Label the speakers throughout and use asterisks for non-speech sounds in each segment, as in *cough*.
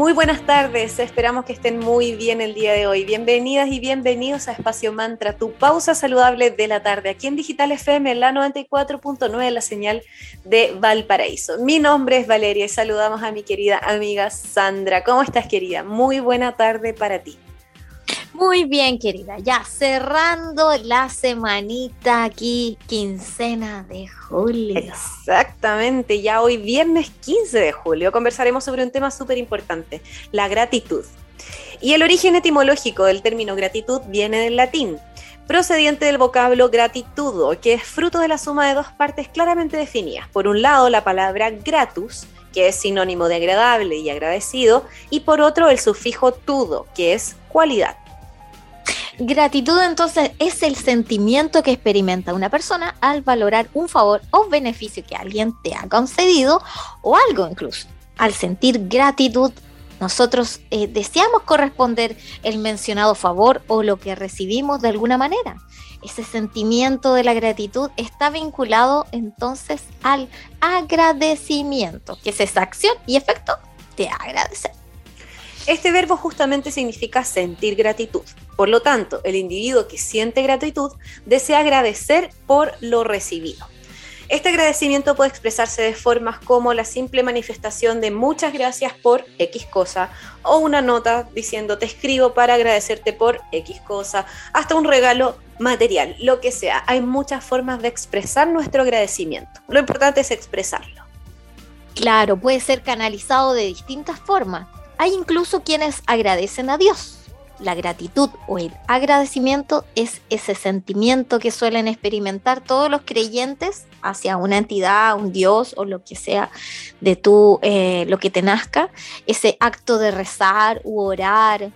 Speaker 1: Muy buenas tardes, esperamos que estén muy bien el día de hoy. Bienvenidas y bienvenidos a Espacio Mantra, tu pausa saludable de la tarde, aquí en Digital FM, la 94.9, la señal de Valparaíso. Mi nombre es Valeria y saludamos a mi querida amiga Sandra. ¿Cómo estás, querida? Muy buena tarde para ti.
Speaker 2: Muy bien, querida. Ya cerrando la semanita aquí, quincena de julio.
Speaker 1: Exactamente, ya hoy viernes 15 de julio conversaremos sobre un tema súper importante, la gratitud. Y el origen etimológico del término gratitud viene del latín, procediente del vocablo gratitudo, que es fruto de la suma de dos partes claramente definidas. Por un lado, la palabra gratus, que es sinónimo de agradable y agradecido, y por otro el sufijo tudo, que es cualidad.
Speaker 2: Gratitud entonces es el sentimiento que experimenta una persona al valorar un favor o beneficio que alguien te ha concedido o algo incluso. Al sentir gratitud, nosotros eh, deseamos corresponder el mencionado favor o lo que recibimos de alguna manera. Ese sentimiento de la gratitud está vinculado entonces al agradecimiento, que es esa acción y efecto de agradecer.
Speaker 1: Este verbo justamente significa sentir gratitud. Por lo tanto, el individuo que siente gratitud desea agradecer por lo recibido. Este agradecimiento puede expresarse de formas como la simple manifestación de muchas gracias por X cosa o una nota diciendo te escribo para agradecerte por X cosa, hasta un regalo material, lo que sea. Hay muchas formas de expresar nuestro agradecimiento. Lo importante es expresarlo.
Speaker 2: Claro, puede ser canalizado de distintas formas. Hay incluso quienes agradecen a Dios. La gratitud o el agradecimiento es ese sentimiento que suelen experimentar todos los creyentes hacia una entidad, un Dios o lo que sea de tu, eh, lo que te nazca. Ese acto de rezar u orar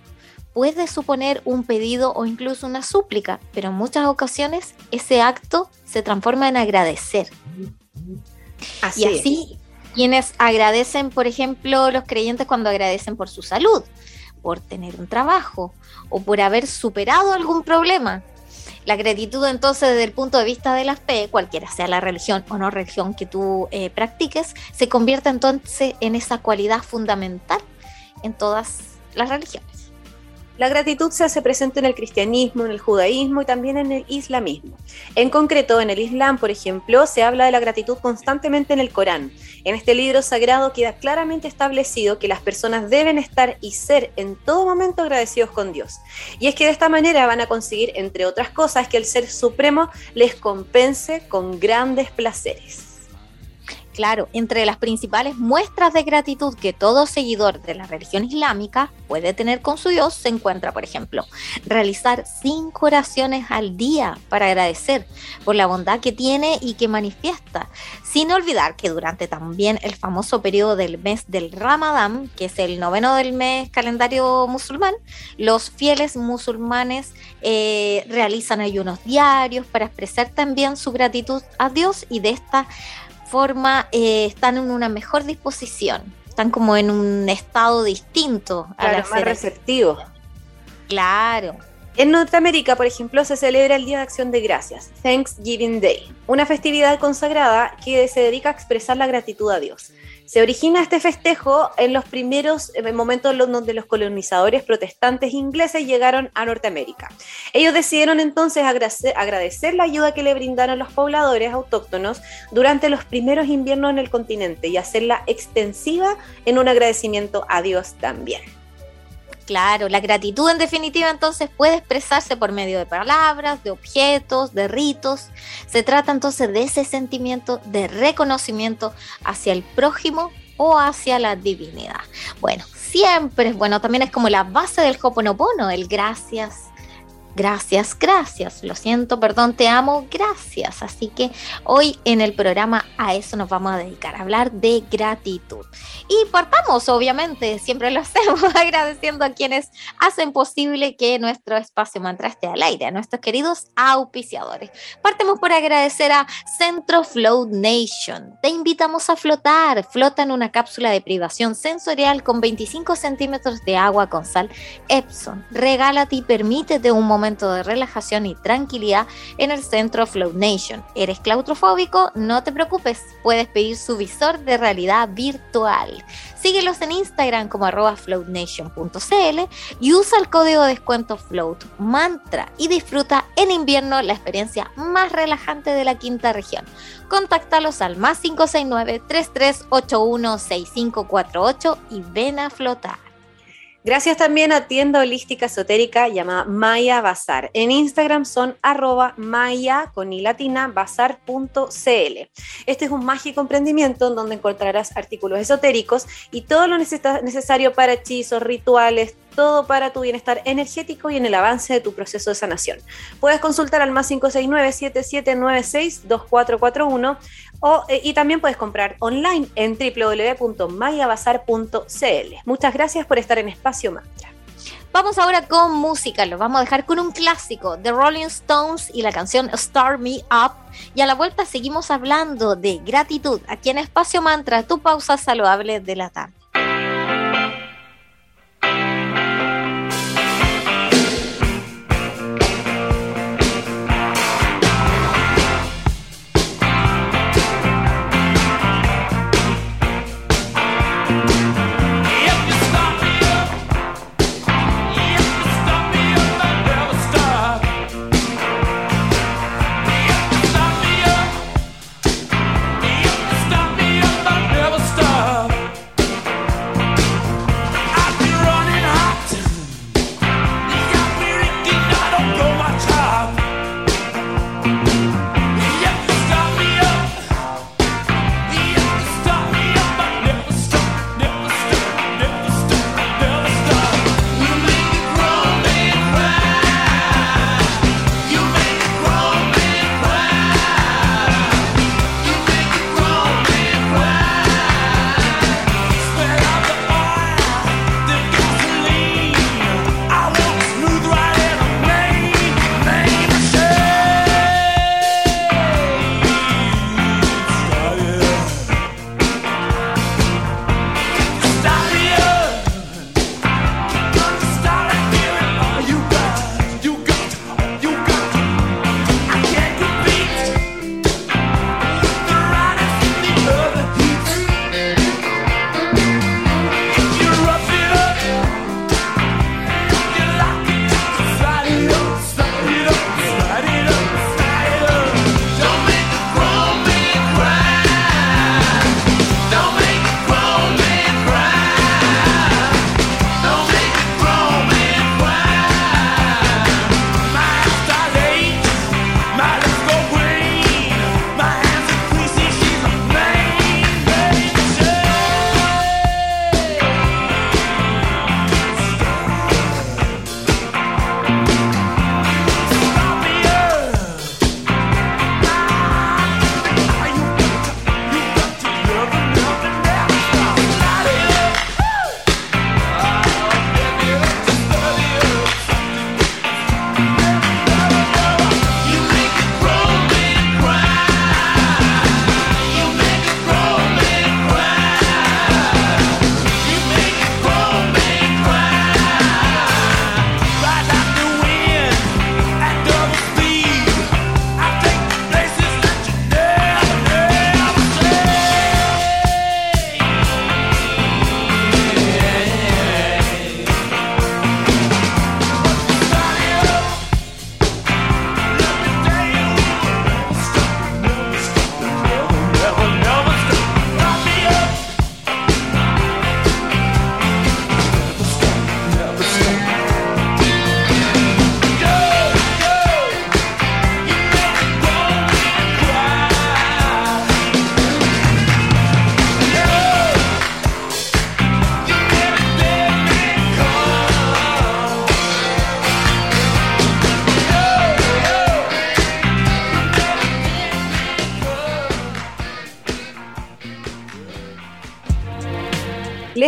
Speaker 2: puede suponer un pedido o incluso una súplica, pero en muchas ocasiones ese acto se transforma en agradecer. Así y así quienes agradecen, por ejemplo, los creyentes cuando agradecen por su salud, por tener un trabajo o por haber superado algún problema. La gratitud entonces desde el punto de vista de la fe, cualquiera sea la religión o no religión que tú eh, practiques, se convierte entonces en esa cualidad fundamental en todas las religiones.
Speaker 1: La gratitud se hace presente en el cristianismo, en el judaísmo y también en el islamismo. En concreto, en el Islam, por ejemplo, se habla de la gratitud constantemente en el Corán. En este libro sagrado queda claramente establecido que las personas deben estar y ser en todo momento agradecidos con Dios. Y es que de esta manera van a conseguir, entre otras cosas, que el Ser Supremo les compense con grandes placeres.
Speaker 2: Claro, entre las principales muestras de gratitud que todo seguidor de la religión islámica puede tener con su Dios se encuentra, por ejemplo, realizar cinco oraciones al día para agradecer por la bondad que tiene y que manifiesta, sin olvidar que durante también el famoso periodo del mes del Ramadán, que es el noveno del mes calendario musulmán, los fieles musulmanes eh, realizan ayunos diarios para expresar también su gratitud a Dios y de esta forma eh, están en una mejor disposición, están como en un estado distinto.
Speaker 1: Claro, más receptivo.
Speaker 2: Claro.
Speaker 1: En Norteamérica, por ejemplo, se celebra el Día de Acción de Gracias, Thanksgiving Day, una festividad consagrada que se dedica a expresar la gratitud a Dios. Se origina este festejo en los primeros momentos donde los colonizadores protestantes ingleses llegaron a Norteamérica. Ellos decidieron entonces agradecer la ayuda que le brindaron los pobladores autóctonos durante los primeros inviernos en el continente y hacerla extensiva en un agradecimiento a Dios también.
Speaker 2: Claro, la gratitud en definitiva entonces puede expresarse por medio de palabras, de objetos, de ritos. Se trata entonces de ese sentimiento de reconocimiento hacia el prójimo o hacia la divinidad. Bueno, siempre es bueno, también es como la base del Hoponopono, el gracias, gracias, gracias, lo siento, perdón, te amo, gracias. Así que hoy en el programa a eso nos vamos a dedicar, a hablar de gratitud. Y partamos, obviamente, siempre lo *laughs* hacemos agradeciendo a quienes hacen posible que nuestro espacio mantra esté al aire, a nuestros queridos auspiciadores. Partemos por agradecer a Centro Float Nation. Te invitamos a flotar, flota en una cápsula de privación sensorial con 25 centímetros de agua con sal Epson. Regálate y permítete un momento de relajación y tranquilidad en el centro Flow Nation. ¿Eres claustrofóbico? No te preocupes, puedes pedir su visor de realidad virtual. Síguelos en Instagram como arroba floatnation.cl y usa el código de descuento Float Mantra y disfruta en invierno la experiencia más relajante de la quinta región. Contáctalos al más 569 3381 6548 y ven a flotar.
Speaker 1: Gracias también a tienda holística esotérica llamada Maya Bazar. En Instagram son arroba maya con bazar.cl. Este es un mágico emprendimiento en donde encontrarás artículos esotéricos y todo lo necesario para hechizos, rituales, todo para tu bienestar energético y en el avance de tu proceso de sanación. Puedes consultar al más 569-7796-2441 eh, y también puedes comprar online en www.mayabazar.cl. Muchas gracias por estar en Espacio Mantra.
Speaker 2: Vamos ahora con música, lo vamos a dejar con un clásico, The Rolling Stones y la canción Start Me Up. Y a la vuelta seguimos hablando de gratitud aquí en Espacio Mantra, tu pausa saludable de la tarde.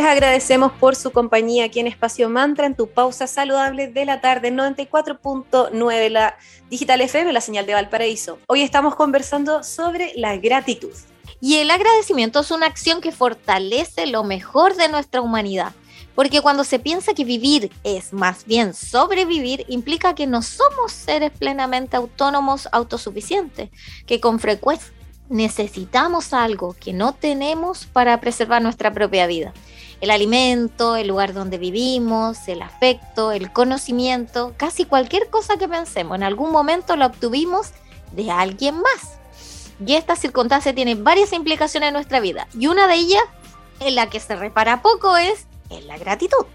Speaker 1: Agradecemos por su compañía aquí en Espacio Mantra, en tu pausa saludable de la tarde, 94.9, la Digital FM, la señal de Valparaíso. Hoy estamos conversando sobre la gratitud.
Speaker 2: Y el agradecimiento es una acción que fortalece lo mejor de nuestra humanidad. Porque cuando se piensa que vivir es más bien sobrevivir, implica que no somos seres plenamente autónomos, autosuficientes, que con frecuencia necesitamos algo que no tenemos para preservar nuestra propia vida el alimento, el lugar donde vivimos, el afecto, el conocimiento, casi cualquier cosa que pensemos, en algún momento la obtuvimos de alguien más. Y esta circunstancia tiene varias implicaciones en nuestra vida. Y una de ellas, en la que se repara poco, es en la gratitud.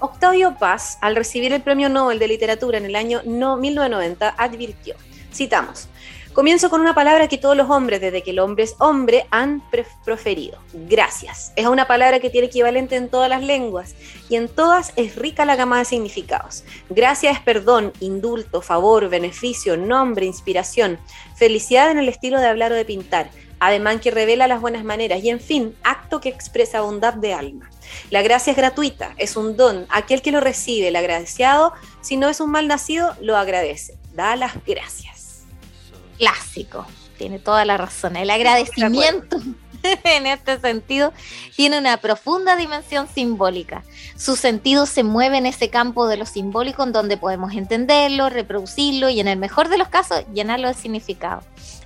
Speaker 1: Octavio Paz, al recibir el Premio Nobel de Literatura en el año 1990, advirtió, citamos, Comienzo con una palabra que todos los hombres, desde que el hombre es hombre, han proferido. Gracias. Es una palabra que tiene equivalente en todas las lenguas y en todas es rica la gama de significados. Gracias es perdón, indulto, favor, beneficio, nombre, inspiración, felicidad en el estilo de hablar o de pintar, ademán que revela las buenas maneras y en fin, acto que expresa bondad de alma. La gracia es gratuita, es un don. Aquel que lo recibe, el agraciado, si no es un mal nacido, lo agradece. Da las gracias
Speaker 2: clásico. Tiene toda la razón. El agradecimiento *laughs* en este sentido tiene una profunda dimensión simbólica. Su sentido se mueve en ese campo de lo simbólico en donde podemos entenderlo, reproducirlo y en el mejor de los casos llenarlo de significado.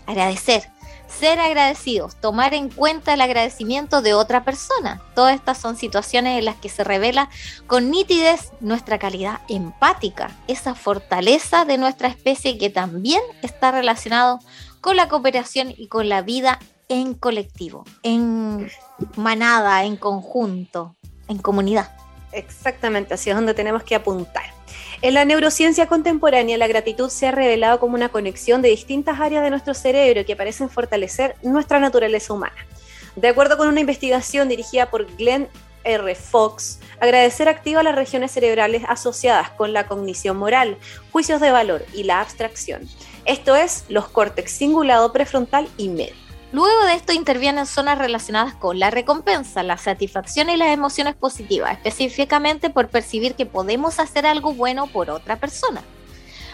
Speaker 2: Agradecer ser agradecidos, tomar en cuenta el agradecimiento de otra persona. Todas estas son situaciones en las que se revela con nitidez nuestra calidad empática, esa fortaleza de nuestra especie que también está relacionado con la cooperación y con la vida en colectivo, en manada, en conjunto, en comunidad.
Speaker 1: Exactamente, así es donde tenemos que apuntar. En la neurociencia contemporánea, la gratitud se ha revelado como una conexión de distintas áreas de nuestro cerebro que parecen fortalecer nuestra naturaleza humana. De acuerdo con una investigación dirigida por Glenn R. Fox, agradecer activa las regiones cerebrales asociadas con la cognición moral, juicios de valor y la abstracción. Esto es los córtex cingulado prefrontal y medio.
Speaker 2: Luego de esto intervienen zonas relacionadas con la recompensa, la satisfacción y las emociones positivas, específicamente por percibir que podemos hacer algo bueno por otra persona.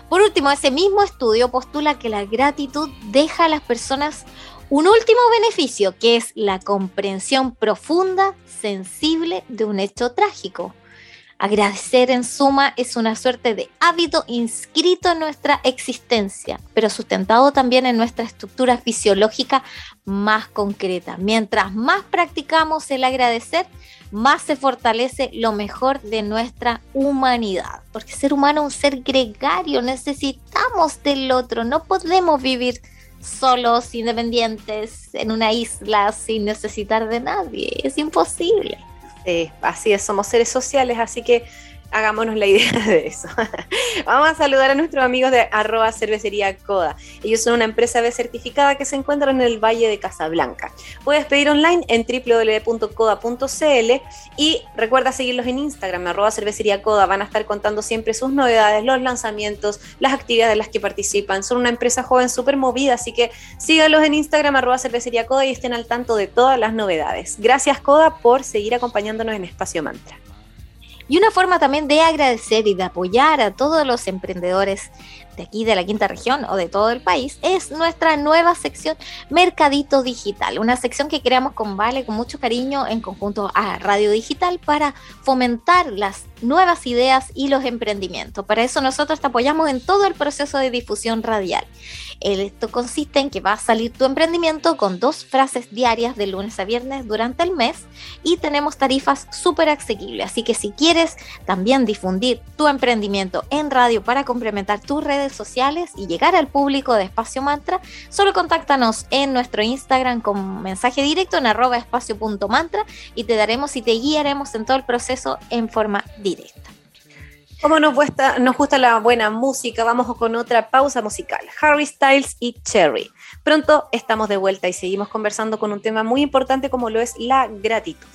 Speaker 2: Por último, ese mismo estudio postula que la gratitud deja a las personas un último beneficio, que es la comprensión profunda, sensible de un hecho trágico. Agradecer en suma es una suerte de hábito inscrito en nuestra existencia, pero sustentado también en nuestra estructura fisiológica más concreta. Mientras más practicamos el agradecer, más se fortalece lo mejor de nuestra humanidad. Porque ser humano es un ser gregario, necesitamos del otro, no podemos vivir solos, independientes, en una isla sin necesitar de nadie, es imposible.
Speaker 1: Sí, así es, somos seres sociales, así que hagámonos la idea de eso. *laughs* Vamos a saludar a nuestros amigos de arroba cervecería. Ellos son una empresa B certificada que se encuentra en el Valle de Casablanca. Puedes pedir online en www.coda.cl y recuerda seguirlos en Instagram, arroba cervecería. Van a estar contando siempre sus novedades, los lanzamientos, las actividades de las que participan. Son una empresa joven súper movida, así que síganlos en Instagram, arroba cervecería y estén al tanto de todas las novedades. Gracias Coda por seguir acompañándonos en Espacio Mantra.
Speaker 2: Y una forma también de agradecer y de apoyar a todos los emprendedores de aquí de la quinta región o de todo el país es nuestra nueva sección Mercadito Digital, una sección que creamos con Vale con mucho cariño en conjunto a Radio Digital para fomentar las nuevas ideas y los emprendimientos. Para eso nosotros te apoyamos en todo el proceso de difusión radial. Esto consiste en que va a salir tu emprendimiento con dos frases diarias de lunes a viernes durante el mes y tenemos tarifas súper asequibles. Así que si quieres también difundir tu emprendimiento en radio para complementar tus redes sociales y llegar al público de Espacio Mantra, solo contáctanos en nuestro Instagram con mensaje directo en arroba espacio.mantra y te daremos y te guiaremos en todo el proceso en forma directa.
Speaker 1: Como nos gusta, nos gusta la buena música, vamos con otra pausa musical. Harry Styles y Cherry. Pronto estamos de vuelta y seguimos conversando con un tema muy importante como lo es la gratitud.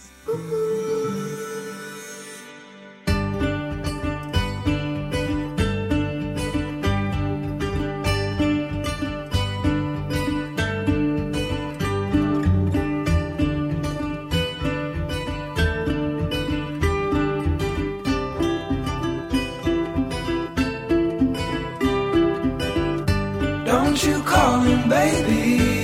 Speaker 3: you call him baby?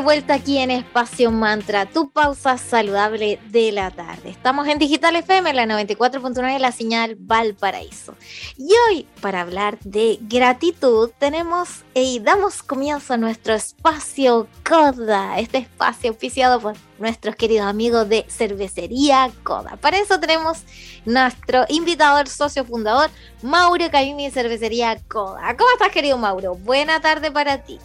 Speaker 2: De vuelta aquí en Espacio Mantra, tu pausa saludable de la tarde. Estamos en Digital FM, la 94.9, la señal Valparaíso. Y hoy, para hablar de gratitud, tenemos y damos comienzo a nuestro espacio Coda, este espacio oficiado por nuestros queridos amigos de Cervecería Coda. Para eso tenemos nuestro invitado, el socio fundador, Mauro Caimi de Cervecería Coda. ¿Cómo estás, querido Mauro? Buena tarde para ti.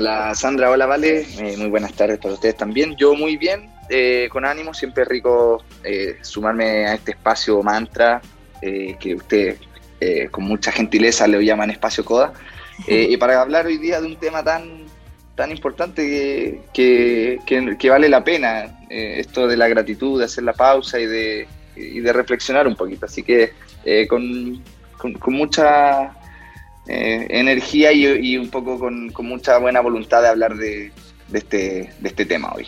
Speaker 4: Hola Sandra, hola Vale, eh, muy buenas tardes para ustedes también. Yo muy bien, eh, con ánimo, siempre rico eh, sumarme a este espacio mantra que ustedes con mucha gentileza le llaman espacio coda, y para hablar hoy día de un tema tan, tan importante que, que, vale la pena, esto de la gratitud, de hacer la pausa y de, de reflexionar un poquito. Así que con, con mucha eh, energía y, un poco con, mucha buena voluntad de hablar de, este, de este tema hoy.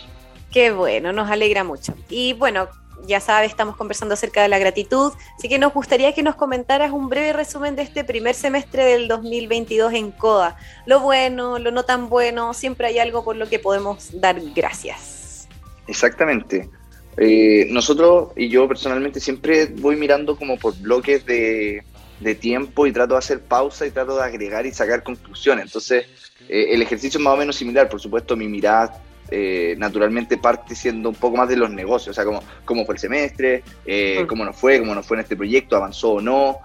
Speaker 1: Qué bueno, nos alegra mucho. Y bueno, ya sabes, estamos conversando acerca de la gratitud, así que nos gustaría que nos comentaras un breve resumen de este primer semestre del 2022 en CODA. Lo bueno, lo no tan bueno, siempre hay algo por lo que podemos dar gracias.
Speaker 4: Exactamente. Eh, nosotros y yo personalmente siempre voy mirando como por bloques de, de tiempo y trato de hacer pausa y trato de agregar y sacar conclusiones. Entonces, eh, el ejercicio es más o menos similar. Por supuesto, mi mirada eh, naturalmente parte siendo un poco más de los negocios, o sea, cómo, cómo fue el semestre, eh, cómo nos fue, cómo nos fue en este proyecto, avanzó o no,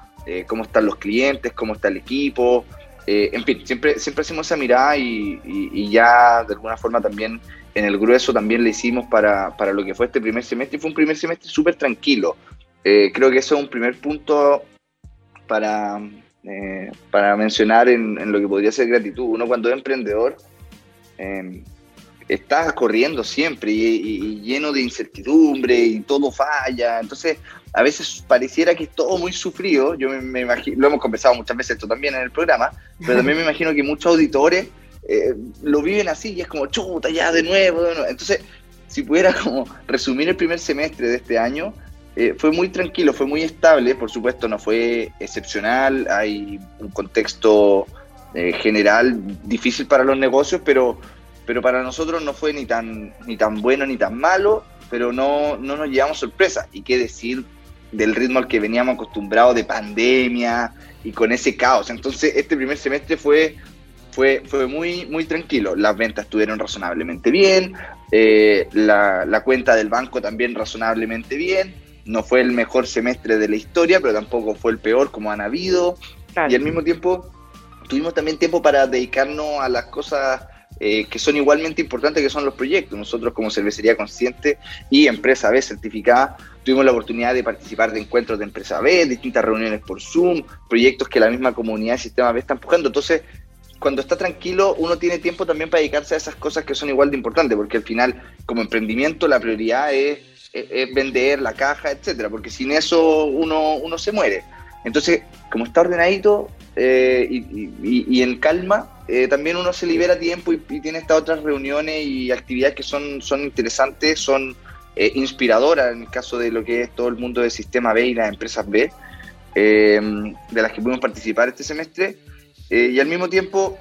Speaker 4: cómo están los clientes, cómo está el equipo. en fin, siempre, siempre hacemos esa mirada y, y- y ya de alguna forma también en el grueso también le hicimos para, para lo que fue este primer semestre y fue un primer semestre súper tranquilo. Creo que eso es un primer punto para, eh, para mencionar en, en lo que podría ser gratitud. Uno cuando es emprendedor eh, está corriendo siempre y, y- y lleno de incertidumbre y todo falla. Entonces, a veces pareciera que es todo muy sufrido. Yo me, me imagino, lo hemos conversado muchas veces esto también en el programa, pero también me imagino que muchos auditores eh, lo viven así y es como chuta ya de nuevo, de nuevo. Entonces, si pudiera como resumir el primer semestre de este año, eh, fue muy tranquilo, fue muy estable, por supuesto no fue excepcional, hay un contexto eh, general difícil para los negocios, pero, pero para nosotros no fue ni tan, ni tan bueno ni tan malo, pero no, no nos llevamos sorpresa. Y qué decir del ritmo al que veníamos acostumbrados de pandemia y con ese caos. Entonces este primer semestre fue, fue, fue muy, muy tranquilo. Las ventas estuvieron razonablemente bien, eh, la, la cuenta del banco también razonablemente bien. No fue el mejor semestre de la historia, pero tampoco fue el peor como han habido.
Speaker 1: Claro.
Speaker 4: Y al mismo tiempo tuvimos también tiempo para dedicarnos a las cosas eh, que son igualmente importantes, que son los proyectos. Nosotros como Cervecería Consciente y Empresa B certificada, tuvimos la oportunidad de participar de encuentros de Empresa B, distintas reuniones por Zoom, proyectos que la misma comunidad de Sistema B está empujando. Entonces, cuando está tranquilo, uno tiene tiempo también para dedicarse a esas cosas que son igual de importantes, porque al final, como emprendimiento, la prioridad es, es- es vender la caja, etcétera, porque sin eso uno, uno se muere. Entonces, como está ordenadito eh, y, en calma, eh, también uno se libera tiempo y, tiene estas otras reuniones y actividades que son, son interesantes, son eh, inspiradoras en el caso de lo que es todo el mundo del sistema B y las empresas B, eh, de las que pudimos participar este semestre. Eh, y al mismo tiempo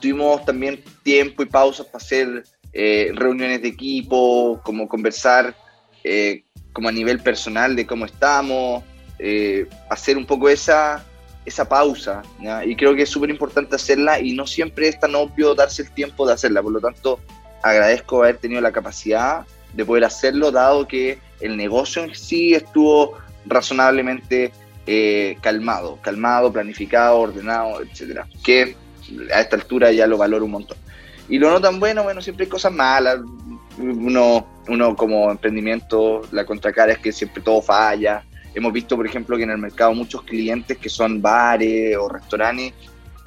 Speaker 4: tuvimos también tiempo y pausas para hacer eh, reuniones de equipo, como conversar eh, como a nivel personal de cómo estamos, eh, hacer un poco esa, esa pausa. ¿ya? Y creo que es súper importante hacerla y no siempre es tan obvio darse el tiempo de hacerla. Por lo tanto, agradezco haber tenido la capacidad de poder hacerlo, dado que el negocio en sí estuvo razonablemente eh, calmado, calmado, planificado, ordenado, etcétera. Que a esta altura ya lo valoro un montón. Y lo no tan bueno, bueno, siempre hay cosas malas. Uno, uno como emprendimiento, la contracara es que siempre todo falla. Hemos visto, por ejemplo, que en el mercado muchos clientes que son bares o restaurantes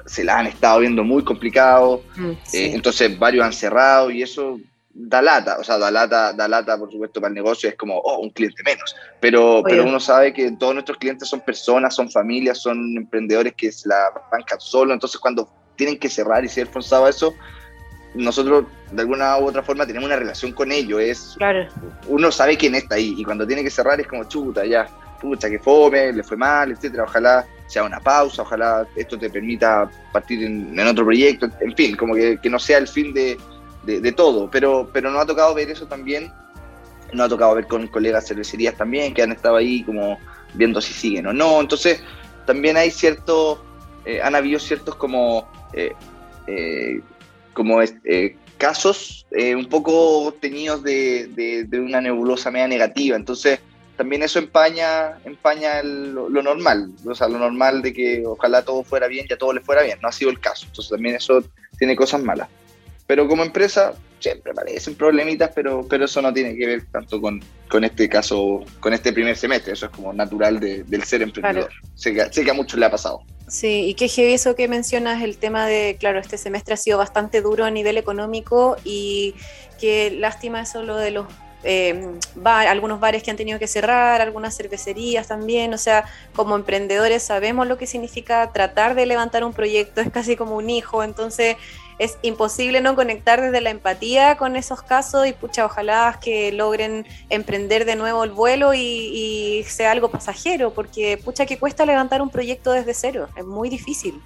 Speaker 4: se la han estado viendo muy complicado.
Speaker 1: Mm,
Speaker 4: Eh, entonces varios han cerrado y eso da lata, o sea, da lata, da lata por supuesto para el negocio, es como, oh, un cliente menos, pero, pero uno sabe que todos nuestros clientes son personas, son familias, son emprendedores que se la bancan solo, entonces cuando tienen que cerrar y ser forzados a eso, nosotros de alguna u otra forma tenemos una relación con ellos, es,
Speaker 1: Claro.
Speaker 4: uno sabe quién está ahí y cuando tiene que cerrar es como chuta, ya, pucha, que fome, le fue mal, etcétera, ojalá sea una pausa, ojalá esto te permita partir en, en otro proyecto, en fin, como que, que no sea el fin de, de, de todo, pero, pero nos ha tocado ver eso también, nos ha tocado ver con colegas cervecerías también que han estado ahí como viendo si siguen o no, entonces también hay ciertos, eh, han habido ciertos como, eh, eh, como eh, casos eh, un poco teñidos de, de, una nebulosa media negativa, entonces también eso empaña, empaña lo, normal, o sea, lo normal de que ojalá todo fuera bien y a todo le fuera bien, no ha sido el caso, entonces también eso tiene cosas malas. Pero como empresa siempre aparecen problemitas, pero, pero eso no tiene que ver tanto con, con este caso, con este primer semestre, eso es como natural de, del ser emprendedor. Claro. Sé, que, sé que a muchos le ha pasado.
Speaker 1: Sí, y qué heavy eso que mencionas, el tema de, claro, este semestre ha sido bastante duro a nivel económico y qué lástima eso lo de los eh, bar, algunos bares que han tenido que cerrar, algunas cervecerías también, o sea, como emprendedores sabemos lo que significa tratar de levantar un proyecto, es casi como un hijo, entonces es imposible no conectar desde la empatía con esos casos y pucha, ojalá que logren emprender de nuevo el vuelo y, y sea algo pasajero, porque pucha que cuesta levantar un proyecto desde cero, es muy difícil.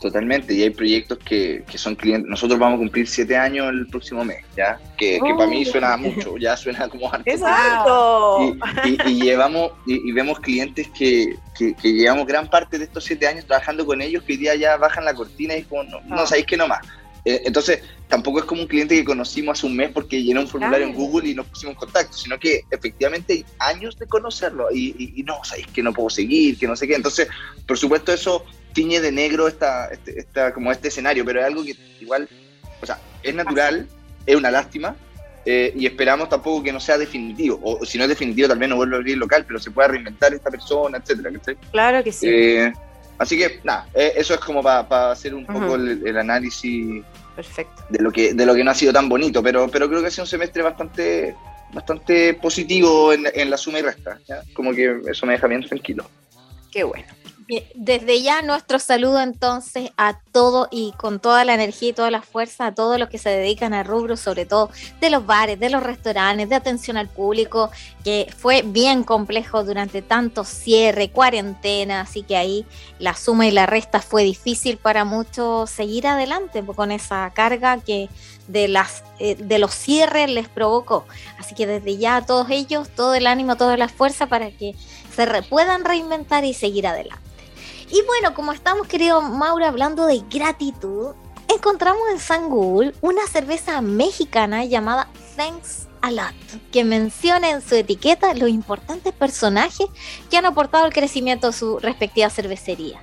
Speaker 4: Totalmente, y hay proyectos que, que son clientes. Nosotros vamos a cumplir siete años el próximo mes, ¿ya? Que, que para mí
Speaker 1: Oh.
Speaker 4: suena mucho, ya suena como harto.
Speaker 1: ¡Exacto!
Speaker 4: Y, y- y llevamos y, y vemos clientes que, que, que llevamos gran parte de estos siete años trabajando con ellos que hoy día ya bajan la cortina y es como, no, no
Speaker 1: Ah.
Speaker 4: sabéis que no más. Eh, entonces, tampoco es como un cliente que conocimos hace un mes porque llenó un formulario en. Google y nos pusimos en contacto, sino que efectivamente hay años de conocerlo y, y- y no, sabéis que no puedo seguir, que no sé qué. Entonces, por supuesto, eso tiñe de negro esta, este, esta- como este escenario, pero es algo que igual, o sea, es natural, es una lástima, eh, y esperamos tampoco que no sea definitivo, o, o si no es definitivo también no vuelve a abrir local, pero se pueda reinventar esta persona, etcétera, ¿cachai?
Speaker 1: Claro que sí,
Speaker 4: Eh, así que, nada, eh, eso es como para hacer un poco el, el análisis
Speaker 1: perfecto.
Speaker 4: de lo que de lo que no ha sido tan bonito, pero, pero creo que ha sido un semestre bastante bastante positivo en, en la suma y resta, ¿ya? como que eso me deja bien tranquilo.
Speaker 1: Qué bueno.
Speaker 2: Desde ya nuestro saludo entonces a todo y con toda la energía y toda la fuerza a todos los que se dedican a rubros, sobre todo de los bares, de los restaurantes, de atención al público, que fue bien complejo durante tanto cierre, cuarentena, así que ahí la suma y la resta fue difícil para muchos seguir adelante con esa carga que de las eh, de los cierres les provocó. Así que desde ya a todos ellos todo el ánimo, toda la fuerza para que se re- puedan reinventar y seguir adelante. Y bueno, como estamos, querido Maura, hablando de gratitud, encontramos en San Google una cerveza mexicana llamada Thanks a Lot, que menciona en su etiqueta los importantes personajes que han aportado al crecimiento de su respectiva cervecería.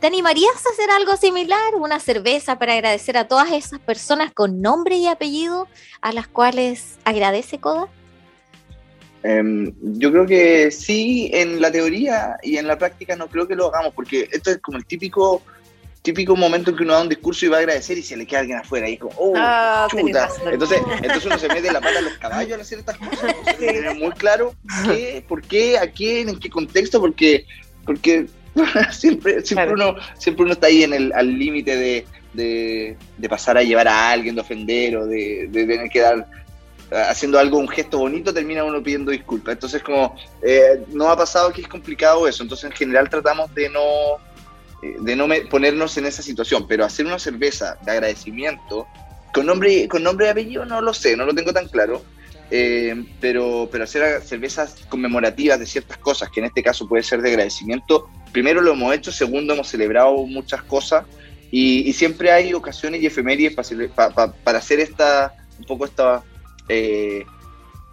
Speaker 2: ¿Te animarías a hacer algo similar? Una cerveza para agradecer a todas esas personas con nombre y apellido a las cuales agradece Coda?
Speaker 4: Em, yo creo que sí, en la teoría y en la práctica no creo que lo hagamos, porque esto es como el típico típico momento en que uno da un discurso y va a agradecer y se le queda alguien afuera y es como, oh,
Speaker 1: Ah,
Speaker 4: chuta. Entonces, entonces uno se mete la pata a los caballos al hacer estas cosas. *laughs* Que tener muy claro qué, por qué, a quién, en qué contexto, porque, porque *laughs* siempre, siempre,
Speaker 1: Claro.
Speaker 4: uno, siempre uno está ahí en el, al límite de, de, de pasar a llevar a alguien, de ofender o de, de tener que dar haciendo algo, un gesto bonito, termina uno pidiendo disculpas. Entonces, como eh, no ha pasado que es complicado eso. Entonces, en general, tratamos de no, eh, de no ponernos en esa situación. Pero hacer una cerveza de agradecimiento, con nombre, con nombre y apellido, no lo sé, no lo tengo tan claro. Eh, pero, pero hacer cervezas conmemorativas de ciertas cosas, que en este caso puede ser de agradecimiento, primero lo hemos hecho, segundo hemos celebrado muchas cosas y, siempre hay ocasiones y efemérides para, cele- pa- pa- para hacer esta, un poco esta, eh,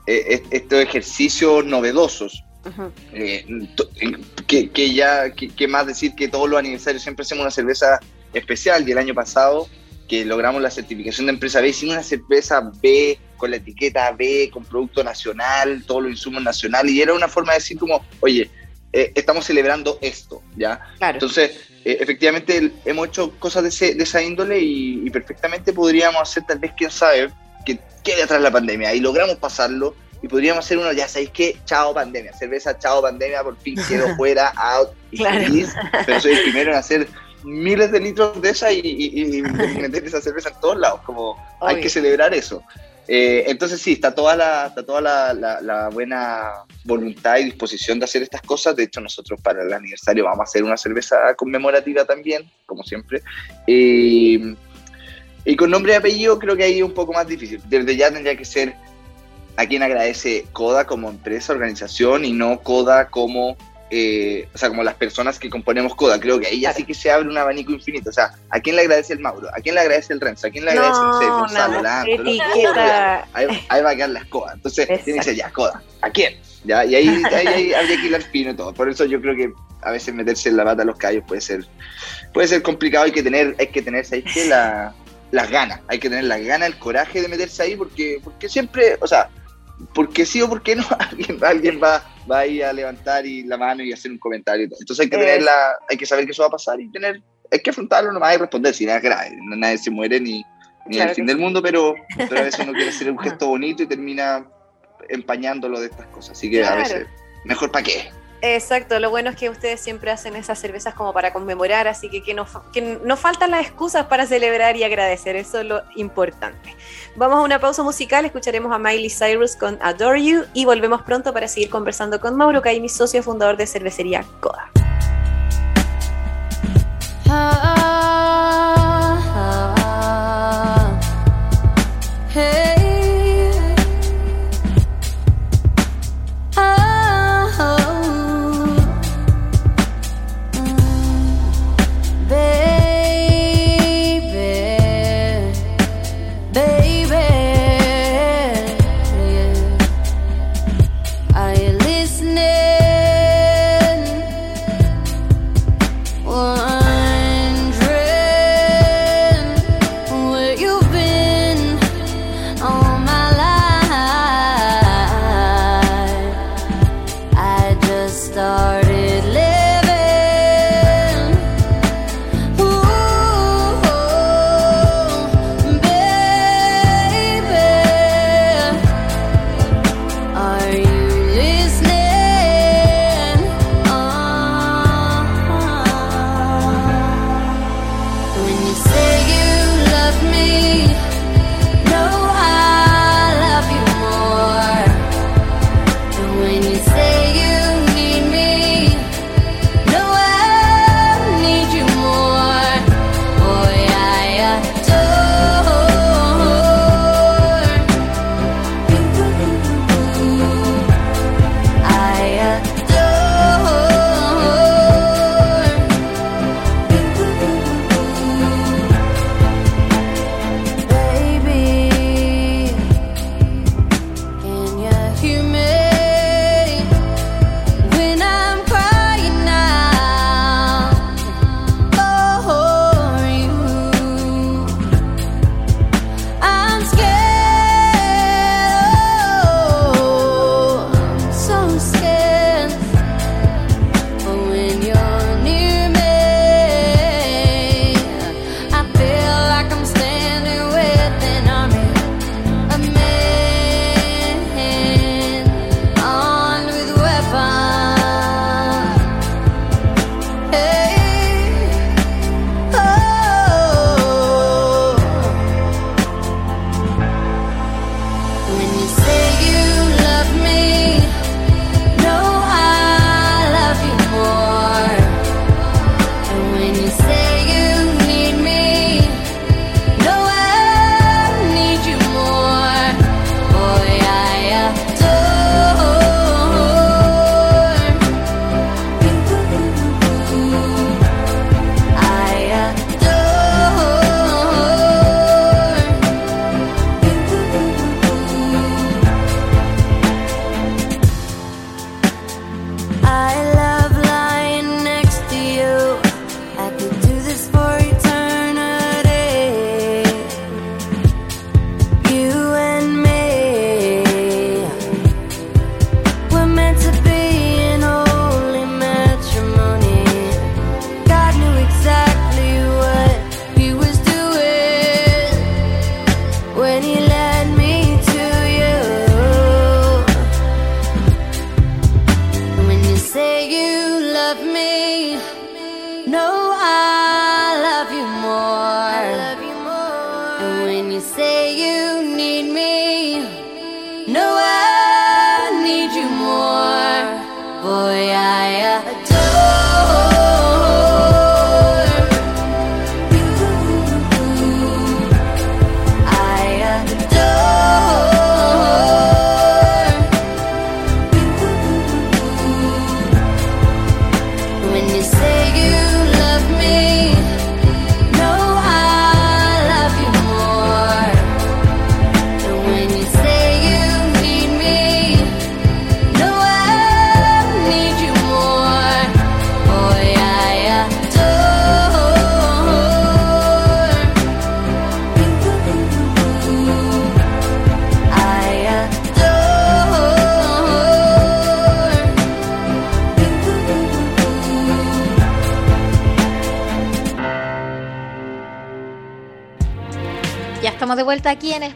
Speaker 4: eh, estos ejercicios novedosos.
Speaker 1: Ujú.
Speaker 4: Eh, to- en- que, que ya, que, que más decir que todos los aniversarios siempre hacemos una cerveza especial y el año pasado que logramos la certificación de empresa B, hicimos una cerveza B con la etiqueta B, con producto nacional, todos los insumos nacionales y era una forma de decir como, oye, eh, estamos celebrando esto, ¿ya?
Speaker 1: Claro.
Speaker 4: Entonces, eh, efectivamente, hemos hecho cosas de, ese- de esa índole y, y perfectamente podríamos hacer, tal vez, quién sabe, que quede atrás la pandemia y logramos pasarlo y podríamos hacer uno, ya sabéis qué, chao pandemia, cerveza, chao pandemia, por fin quedo *laughs* fuera, out y
Speaker 1: Claro.
Speaker 4: feliz, pero soy el primero en hacer miles de litros de esa y, y- y *laughs* meter esa cerveza en todos lados, como hay
Speaker 1: Obvio.
Speaker 4: que celebrar eso. Eh, entonces sí, está toda, la, está toda la, la- la buena voluntad y disposición de hacer estas cosas. De hecho, nosotros para el aniversario vamos a hacer una cerveza conmemorativa también, como siempre. Y, y con nombre y apellido creo que ahí es un poco más difícil. Desde ya tendría que ser a quien agradece Coda como empresa, organización y no Coda como, eh, o sea, como las personas que componemos Coda. Creo que ahí ya sí que se abre un abanico infinito. O sea, ¿a quién le agradece el Mauro? ¿A quién le agradece el Renzo? ¿A quién le agradece no
Speaker 1: No,
Speaker 4: Gonzalo. Ahí, ahí va a quedar la escoba. Entonces, tiene que ser ya, Coda. ¿A quién? ¿Ya? Y ahí, ahí, ahí habría que hilar fino y todo. Por eso yo creo que a veces meterse en la pata a los callos puede ser, puede ser complicado. Hay que tener, hay que tener, ¿sabéis qué? La, las ganas. Hay que tener las ganas, el coraje de meterse ahí porque, porque siempre, o sea, porque sí o porque no, *laughs* alguien, alguien va, va ahí a levantar y la mano y hacer un comentario y todo. Entonces hay que tener la, hay que saber que eso va a pasar y tener, hay que afrontarlo nomás y responder si nada es grave, nadie se muere ni, ni
Speaker 1: Claro
Speaker 4: el fin del
Speaker 1: sí.
Speaker 4: mundo, pero, pero a veces uno quiere hacer un *laughs* gesto bonito y termina empañándolo de estas cosas. Así que a veces, mejor para qué.
Speaker 5: Exacto, lo bueno es que ustedes siempre hacen esas cervezas como para conmemorar, así que que no, que no faltan las excusas para celebrar y agradecer, eso es lo importante. Vamos a una pausa musical, escucharemos a Miley Cyrus con Adore You y volvemos pronto para seguir conversando con Mauro Caimi, socio fundador de cervecería Coda.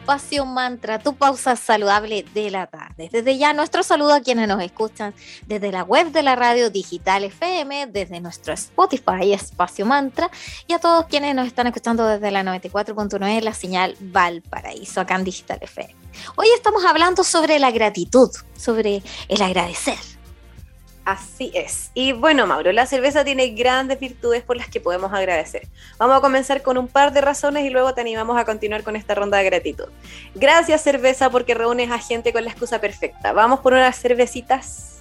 Speaker 2: Espacio Mantra, tu pausa saludable de la tarde. Desde ya nuestro saludo a quienes nos escuchan desde la web de la radio digital FM, desde nuestro Spotify Espacio Mantra y a todos quienes nos están escuchando desde la 94.9 la señal Valparaíso acá en Digital FM. Hoy estamos hablando sobre la gratitud, sobre el agradecer.
Speaker 1: Así es. Y bueno, Mauro, la cerveza tiene grandes virtudes por las que podemos agradecer. Vamos a comenzar con un par de razones y luego te animamos a continuar con esta ronda de gratitud. Gracias, cerveza, porque reúnes a gente con la excusa perfecta. Vamos por unas cervecitas.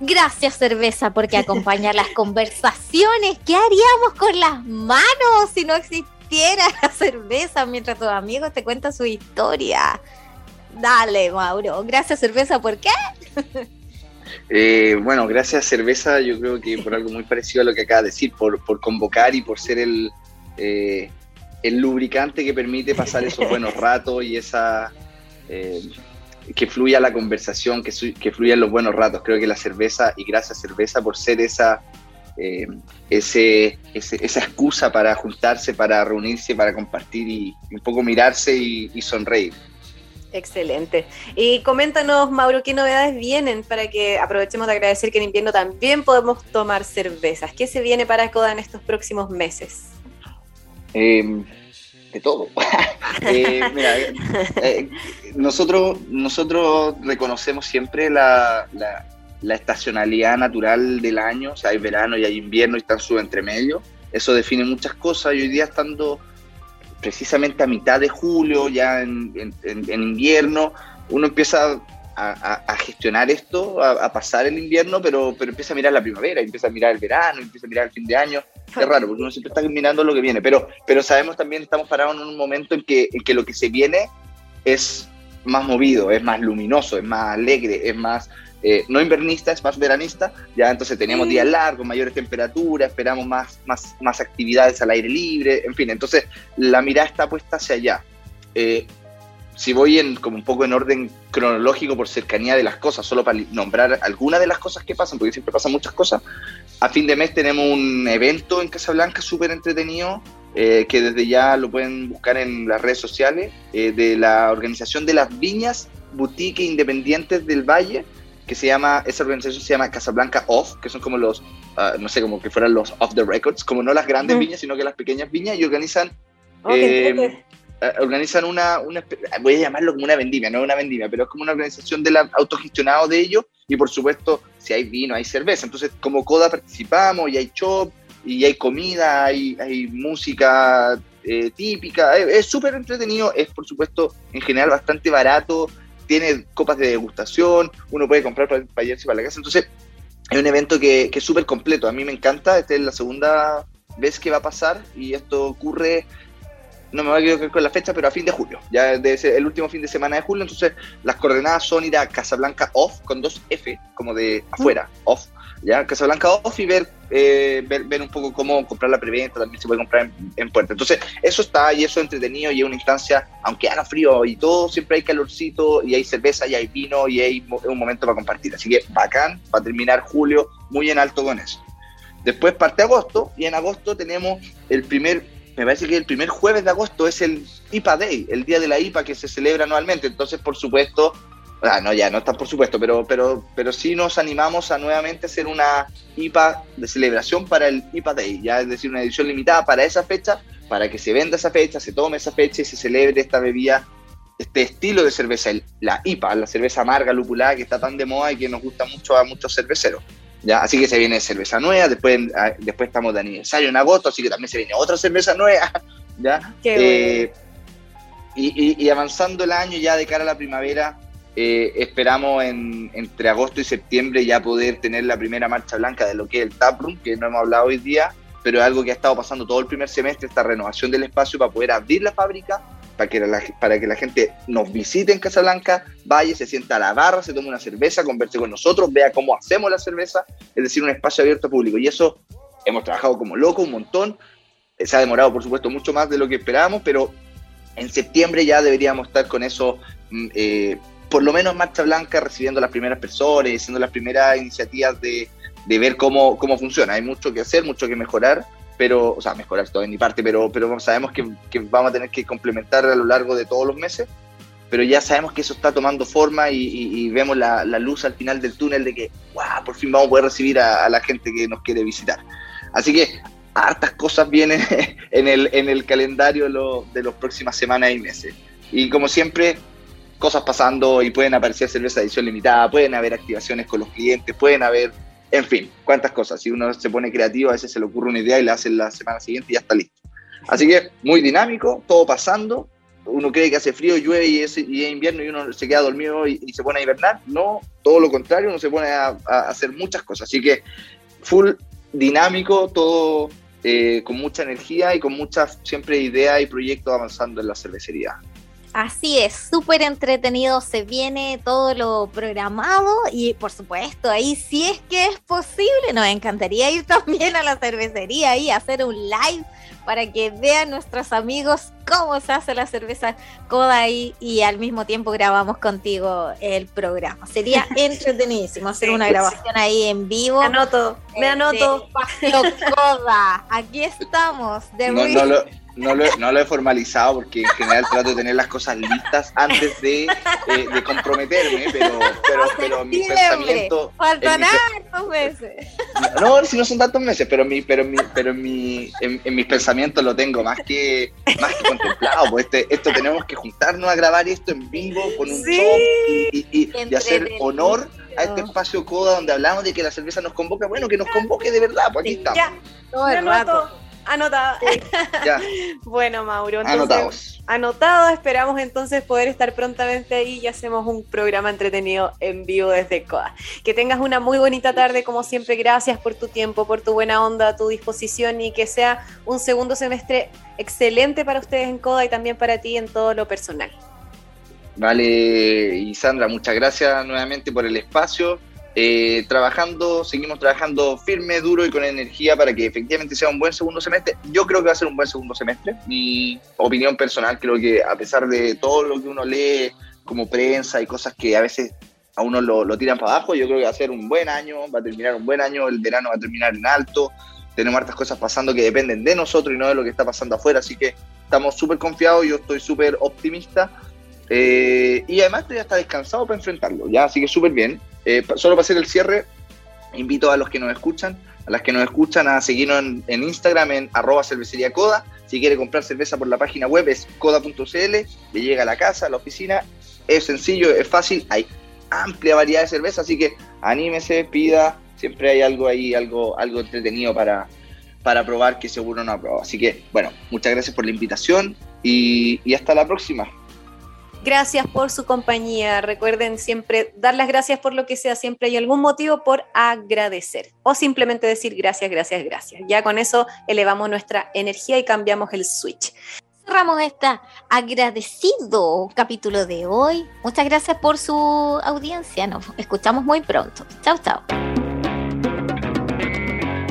Speaker 2: Gracias cerveza porque acompaña las conversaciones. ¿Qué haríamos con las manos si no existiera la cerveza mientras tus amigos te cuentan su historia? Dale, Mauro. Gracias cerveza, ¿por qué?
Speaker 4: Eh, bueno, gracias cerveza, yo creo que por algo muy parecido a lo que acaba de decir, por, por convocar y por ser el, eh, el lubricante que permite pasar esos buenos *laughs* ratos y esa eh, que fluya la conversación, que, su- que fluyan los buenos ratos. Creo que la cerveza, y gracias cerveza por ser esa, eh, ese, ese- esa excusa para juntarse, para reunirse, para compartir y, y un poco mirarse y, y sonreír.
Speaker 1: Excelente. Y coméntanos, Mauro, qué novedades vienen para que aprovechemos de agradecer que en invierno también podemos tomar cervezas. ¿Qué se viene para Coda en estos próximos meses?
Speaker 4: Eh, de todo. *laughs* Eh, mira, eh, nosotros, nosotros reconocemos siempre la, la- estacionalidad natural del año, o sea, hay verano y hay invierno y están su entremedio. Eso define muchas cosas y hoy día estando precisamente a mitad de julio, ya en, en- invierno, uno empieza a, a- a gestionar esto, a, a pasar el invierno, pero, pero empieza a mirar la primavera, empieza a mirar el verano, empieza a mirar el fin de año. Es raro, porque uno siempre está mirando lo que viene, pero, pero sabemos también, estamos parados en un momento en que, en que lo que se viene es más movido, es más luminoso, es más alegre, es más, eh, no invernista, es más veranista, ya entonces tenemos
Speaker 1: Sí.
Speaker 4: días largos, mayores temperaturas, esperamos más, más, más actividades al aire libre, en fin, entonces la mirada está puesta hacia allá. Eh, si voy en como un poco en orden cronológico por cercanía de las cosas, solo para nombrar algunas de las cosas que pasan, porque siempre pasan muchas cosas, a fin de mes tenemos un evento en Casablanca súper entretenido, eh, que desde ya lo pueden buscar en las redes sociales, eh, de la organización de las viñas boutique independientes del Valle, que se llama, esa organización se llama Casablanca Off, que son como los, ah, no sé, como que fueran los off the records, como no las grandes viñas, sino que las pequeñas viñas, y organizan
Speaker 1: Oh,
Speaker 4: Eh, eh, organizan una, una espe- voy a llamarlo como una vendimia, no es una vendimia, pero es como una organización de la, autogestionado de ellos y por supuesto si hay vino, hay cerveza. Entonces como CODA participamos y hay shop y hay comida, hay, hay música eh, típica, es es súper entretenido, es por supuesto en general bastante barato, tiene copas de degustación, uno puede comprar para, para llevarse para la casa, entonces es un evento que, que es súper completo, a mí me encanta, esta es la segunda vez que va a pasar y esto ocurre no me voy a equivocar con la fecha, pero a fin de julio. Ya debe ser el último fin de semana de julio. Entonces, las coordenadas son ir a Casablanca Off con dos F, como de afuera, off. Ya, Casablanca Off y ver, eh, ver, ver un poco cómo comprar la preventa. También se puede comprar en, en puerta. Entonces, eso está y eso es entretenido y es una instancia, aunque haga frío y todo, siempre hay calorcito y hay cerveza y hay vino y hay un momento para compartir. Así que bacán, para terminar julio muy en alto con eso. Después parte agosto y en agosto tenemos el primer me parece que el primer jueves de agosto es el IPA Day, el día de la IPA que se celebra anualmente. Entonces, por supuesto, ah, no, ya no está por supuesto, pero, pero, pero sí nos animamos a nuevamente hacer una IPA de celebración para el IPA Day, ya es decir, una edición limitada para esa fecha, para que se venda esa fecha, se tome esa fecha y se celebre esta bebida, este estilo de cerveza, la IPA, la cerveza amarga, lupulada, que está tan de moda y que nos gusta mucho a muchos cerveceros. ¿Ya? Así que se viene cerveza nueva, después, ah, después estamos de aniversario en agosto, así que también se viene otra cerveza nueva, *laughs* ¿ya?
Speaker 1: Qué
Speaker 4: Eh, y, y- y avanzando el año ya de cara a la primavera, eh, esperamos en, entre agosto y septiembre ya poder tener la primera marcha blanca de lo que es el Taproom, que no hemos hablado hoy día, pero es algo que ha estado pasando todo el primer semestre, esta renovación del espacio para poder abrir la fábrica, para que la, para que la gente nos visite en Casablanca, vaya, se sienta a la barra, se tome una cerveza, converse con nosotros, vea cómo hacemos la cerveza, es decir, un espacio abierto al público. Y eso hemos trabajado como loco un montón, Eh, se ha demorado por supuesto mucho más de lo que esperábamos, pero en septiembre ya deberíamos estar con eso, mm, eh, por lo menos en Marcha Blanca, recibiendo las primeras personas, haciendo las primeras iniciativas de, de ver cómo, cómo funciona. Hay mucho que hacer, mucho que mejorar, pero, o sea, mejorar todo en mi parte, pero, pero sabemos que, vamos a tener que complementar a lo largo de todos los meses, pero ya sabemos que eso está tomando forma y, vemos la, luz al final del túnel de que, wow, por fin vamos a poder recibir a, la gente que nos quiere visitar. Así que hartas cosas vienen *laughs* en el, en el calendario lo- de las próximas semanas y meses. Y como siempre, cosas pasando y pueden aparecer cerveza de edición limitada, pueden haber activaciones con los clientes, pueden haber, en fin, cuántas cosas. Si uno se pone creativo, a veces se le ocurre una idea y la hace la semana siguiente y ya está listo. Así que muy dinámico, todo pasando. Uno cree que hace frío, llueve y es, y es invierno y uno se queda dormido y, se pone a hibernar. No, todo lo contrario, uno se pone a, a hacer muchas cosas. Así que full dinámico, todo eh, con mucha energía y con muchas siempre ideas y proyectos avanzando en la cervecería.
Speaker 2: Así es, súper entretenido, se viene todo lo programado y por supuesto ahí si es que es posible, nos encantaría ir *laughs* también a la cervecería y hacer un live para que vean nuestros amigos cómo se hace la cerveza Coda ahí y al mismo tiempo grabamos contigo el programa. Sería *laughs* entretenidísimo hacer
Speaker 1: Sí,
Speaker 2: una
Speaker 1: sí.
Speaker 2: grabación ahí en vivo.
Speaker 1: Me anoto, me anoto.
Speaker 2: Este espacio Coda, aquí estamos. de
Speaker 4: No, no lo, no, lo, no lo he formalizado porque en general trato de tener las cosas listas antes de, eh, de comprometerme, pero, pero, pero mi pensamiento... en
Speaker 2: Faltan hartos meses.
Speaker 4: No, si no son tantos meses, pero en mi, pero en mi, pero en, mi, en, en mis pensamientos lo tengo más que, más que contemplado. Pues este, esto tenemos que juntarnos a grabar esto en vivo con un
Speaker 1: Sí.
Speaker 4: show y, y- y- y hacer honor a este espacio coda donde hablamos de que la cerveza nos convoca. Bueno, que nos convoque de verdad, pues aquí estamos.
Speaker 1: Ya,
Speaker 2: Todo el rato.
Speaker 1: Anoto. Anotada.
Speaker 4: Ya, *laughs*
Speaker 1: Bueno, Mauro, entonces,
Speaker 4: anotados.
Speaker 1: anotado. Esperamos entonces poder estar prontamente ahí y hacemos un programa entretenido en vivo desde COA. Que tengas una muy bonita tarde, como siempre. Gracias por tu tiempo, por tu buena onda, tu disposición y que sea un segundo semestre excelente para ustedes en CODA y también para ti en todo lo personal.
Speaker 4: Vale, y Sandra, muchas gracias nuevamente por el espacio. Eh, trabajando, seguimos trabajando firme, duro y con energía para que efectivamente sea un buen segundo semestre. Yo creo que va a ser un buen segundo semestre. Mi opinión personal, creo que a pesar de todo lo que uno lee como prensa y cosas que a veces a uno lo, lo tiran para abajo, yo creo que va a ser un buen año, va a terminar un buen año, el verano va a terminar en alto. Tenemos hartas cosas pasando que dependen de nosotros y no de lo que está pasando afuera, así que estamos súper confiados, yo estoy súper optimista. Eh, y además estoy hasta descansado para enfrentarlo, ¿ya? Así que súper bien. Eh, solo para hacer el cierre, invito a los que nos escuchan, a las que nos escuchan a seguirnos en, Instagram en arroba cervecería coda. Si quiere comprar cerveza por la página web es coda.cl, le llega a la casa, a la oficina. Es sencillo, es fácil, hay amplia variedad de cerveza, así que anímese, pida, siempre hay algo ahí, algo, algo entretenido para, para probar que seguro no ha probado. Así que, bueno, muchas gracias por la invitación y hasta la próxima.
Speaker 1: Gracias por su compañía. Recuerden siempre dar las gracias por lo que sea. Siempre hay algún motivo por agradecer. O simplemente decir gracias, gracias, gracias. Ya con eso elevamos nuestra energía y cambiamos el switch.
Speaker 2: cerramos este agradecido capítulo de hoy. Muchas gracias por su audiencia. Nos escuchamos muy pronto. Chao, chao.